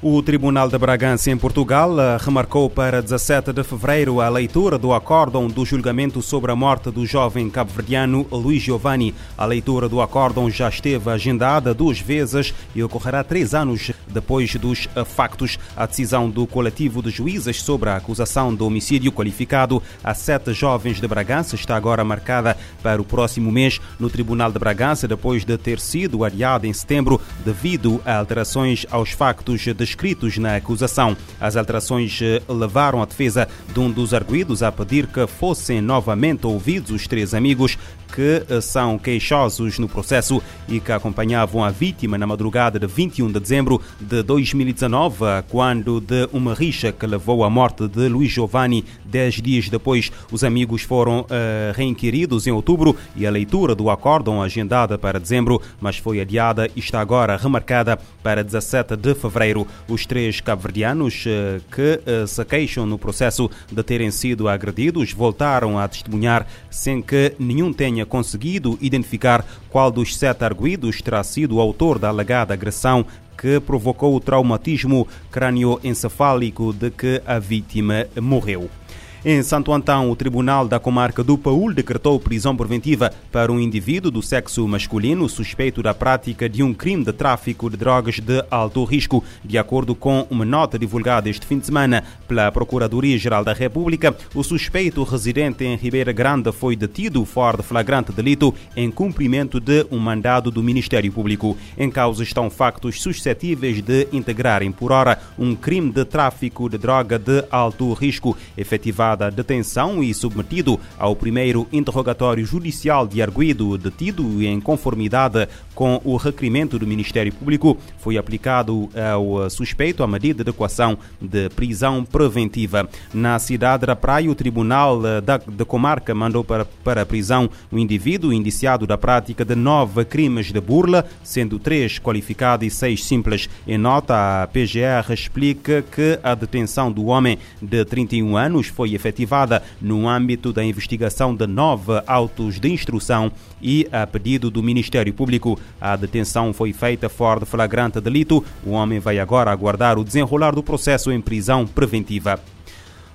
O Tribunal de Bragança, em Portugal, eh, remarcou para 17 de fevereiro a leitura do acórdão do julgamento sobre a morte do jovem cabo-verdiano Luís Giovanni. A leitura do acórdão já esteve agendada duas vezes e ocorrerá três anos depois dos eh, factos. A decisão do coletivo de juízes sobre a acusação de homicídio qualificado a sete jovens de Bragança está agora marcada para o próximo mês no Tribunal de Bragança, depois de ter sido adiada em setembro devido a alterações aos factos de descritos na acusação. As alterações eh, levaram a defesa de um dos arguídos a pedir que fossem novamente ouvidos os três amigos que eh, são queixosos no processo e que acompanhavam a vítima na madrugada de 21 de dezembro de 2019, quando de uma rixa que levou à morte de Luís Giovanni. Dez dias depois, os amigos foram uh, reinquiridos em outubro e a leitura do acórdão agendada para dezembro, mas foi adiada e está agora remarcada para 17 de fevereiro. Os três cabo-verdianos uh, que uh, se queixam no processo de terem sido agredidos voltaram a testemunhar sem que nenhum tenha conseguido identificar qual dos sete arguídos terá sido o autor da alegada agressão que provocou o traumatismo crânioencefálico de que a vítima morreu. Em Santo Antão, o Tribunal da Comarca do Paúl decretou prisão preventiva para um indivíduo do sexo masculino suspeito da prática de um crime de tráfico de drogas de alto risco. De acordo com uma nota divulgada este fim de semana pela Procuradoria-Geral da República, o suspeito residente em Ribeira Grande foi detido fora de flagrante delito em cumprimento de um mandado do Ministério Público. Em causa estão factos suscetíveis de integrarem por hora um crime de tráfico de droga de alto risco efetivado a detenção e submetido ao primeiro interrogatório judicial de arguído detido em conformidade com o requerimento do Ministério Público, foi aplicado ao suspeito a medida de equação de prisão preventiva. Na cidade da Praia, o Tribunal da, da Comarca mandou para, para a prisão um indivíduo indiciado da prática de nove crimes de burla, sendo três qualificados e seis simples. Em nota, a PGR explica que a detenção do homem de 31 anos foi efetivada no âmbito da investigação de nove autos de instrução e a pedido do Ministério Público. A detenção foi feita fora de flagrante delito. O homem vai agora aguardar o desenrolar do processo em prisão preventiva.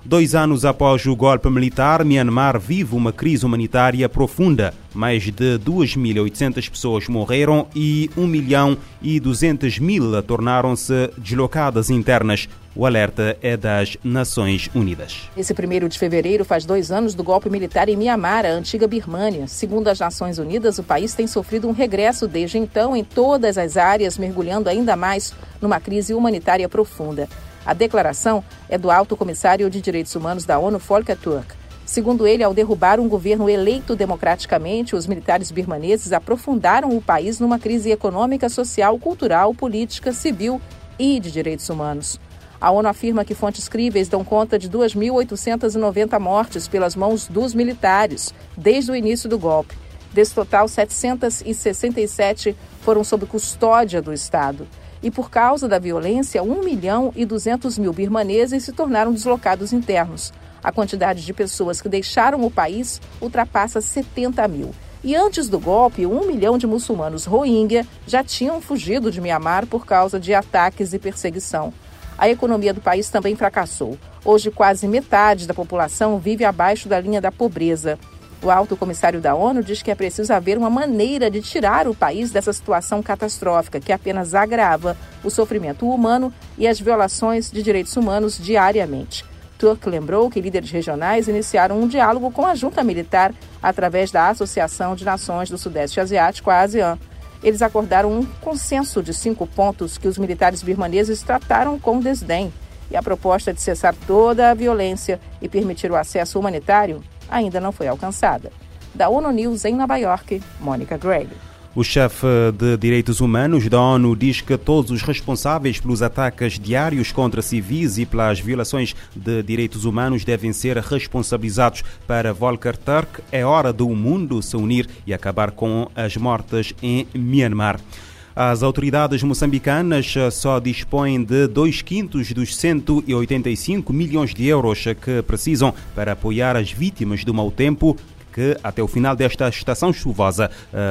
Dois anos após o golpe militar, Myanmar vive uma crise humanitária profunda. Mais de 2.800 pessoas morreram e 1 milhão e 200 mil tornaram-se deslocadas internas. O alerta é das Nações Unidas. Esse primeiro de fevereiro faz dois anos do golpe militar em Myanmar, a antiga Birmânia. Segundo as Nações Unidas, o país tem sofrido um regresso desde então em todas as áreas, mergulhando ainda mais numa crise humanitária profunda. A declaração é do Alto Comissário de Direitos Humanos da ONU, Volker Turk. Segundo ele, ao derrubar um governo eleito democraticamente, os militares birmaneses aprofundaram o país numa crise econômica, social, cultural, política, civil e de direitos humanos. A ONU afirma que fontes críveis dão conta de 2.890 mortes pelas mãos dos militares desde o início do golpe. Desse total, 767 foram sob custódia do Estado. E por causa da violência, 1 milhão e 200 mil birmaneses se tornaram deslocados internos. A quantidade de pessoas que deixaram o país ultrapassa 70 mil. E antes do golpe, um milhão de muçulmanos Rohingya já tinham fugido de Mianmar por causa de ataques e perseguição. A economia do país também fracassou. Hoje, quase metade da população vive abaixo da linha da pobreza. O alto comissário da ONU diz que é preciso haver uma maneira de tirar o país dessa situação catastrófica que apenas agrava o sofrimento humano e as violações de direitos humanos diariamente. Turk lembrou que líderes regionais iniciaram um diálogo com a junta militar através da Associação de Nações do Sudeste Asiático, a ASEAN. Eles acordaram um consenso de cinco pontos que os militares birmaneses trataram com desdém. E a proposta de cessar toda a violência e permitir o acesso humanitário ainda não foi alcançada. Da ONU News em Nova York, Mônica Gregg. O chefe de Direitos Humanos da ONU diz que todos os responsáveis pelos ataques diários contra civis e pelas violações de direitos humanos devem ser responsabilizados. Para Volker Turk, é hora do mundo se unir e acabar com as mortes em Myanmar. As autoridades moçambicanas só dispõem de dois quintos dos 185 milhões de euros que precisam para apoiar as vítimas do mau tempo que até o final desta estação chuvosa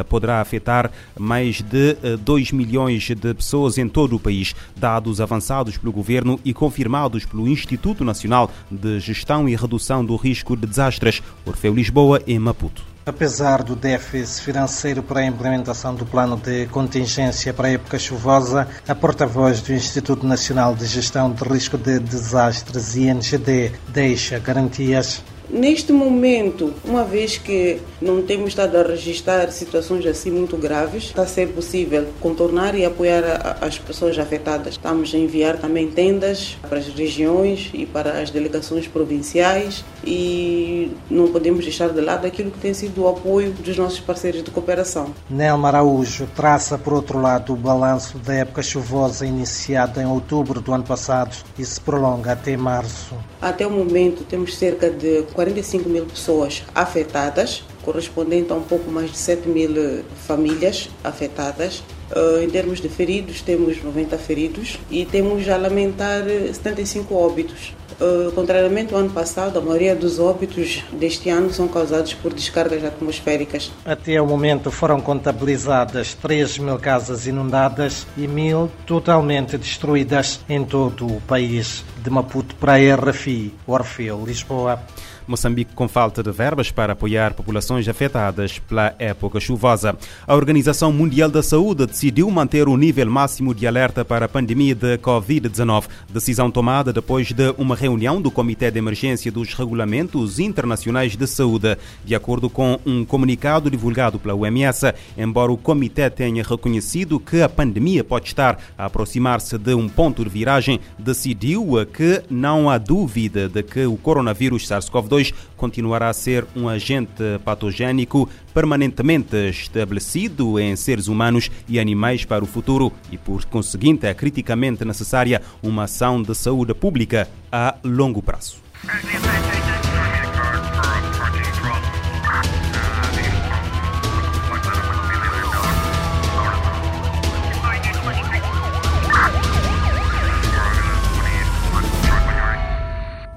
poderá afetar mais de 2 milhões de pessoas em todo o país. Dados avançados pelo governo e confirmados pelo Instituto Nacional de Gestão e Redução do Risco de Desastres, Orfeu Lisboa e Maputo. Apesar do déficit financeiro para a implementação do plano de contingência para a época chuvosa, a porta-voz do Instituto Nacional de Gestão de Risco de Desastres, INGD, deixa garantias Neste momento, uma vez que não temos estado a registrar situações assim muito graves, está a ser possível contornar e apoiar as pessoas afetadas. Estamos a enviar também tendas para as regiões e para as delegações provinciais e não podemos deixar de lado aquilo que tem sido o apoio dos nossos parceiros de cooperação. Nelma Araújo traça, por outro lado, o balanço da época chuvosa iniciada em outubro do ano passado e se prolonga até março. Até o momento, temos cerca de 45 mil pessoas afetadas, correspondente a um pouco mais de 7 mil eh, famílias afetadas. Uh, em termos de feridos, temos 90 feridos e temos a lamentar 75 óbitos. Uh, contrariamente ao ano passado, a maioria dos óbitos deste ano são causados por descargas atmosféricas. Até o momento foram contabilizadas 3 mil casas inundadas e mil totalmente destruídas em todo o país. De Maputo para a RFI, Orfeu, Lisboa. Moçambique com falta de verbas para apoiar populações afetadas pela época chuvosa. A Organização Mundial da Saúde decidiu manter o nível máximo de alerta para a pandemia de Covid-19. Decisão tomada depois de uma reunião do Comitê de Emergência dos Regulamentos Internacionais de Saúde. De acordo com um comunicado divulgado pela OMS, embora o comitê tenha reconhecido que a pandemia pode estar a aproximar-se de um ponto de viragem, decidiu que não há dúvida de que o coronavírus SARS-CoV-2 continuará a ser um agente patogénico permanentemente estabelecido em seres humanos e animais para o futuro e, por conseguinte, é criticamente necessária uma ação de saúde pública a longo prazo.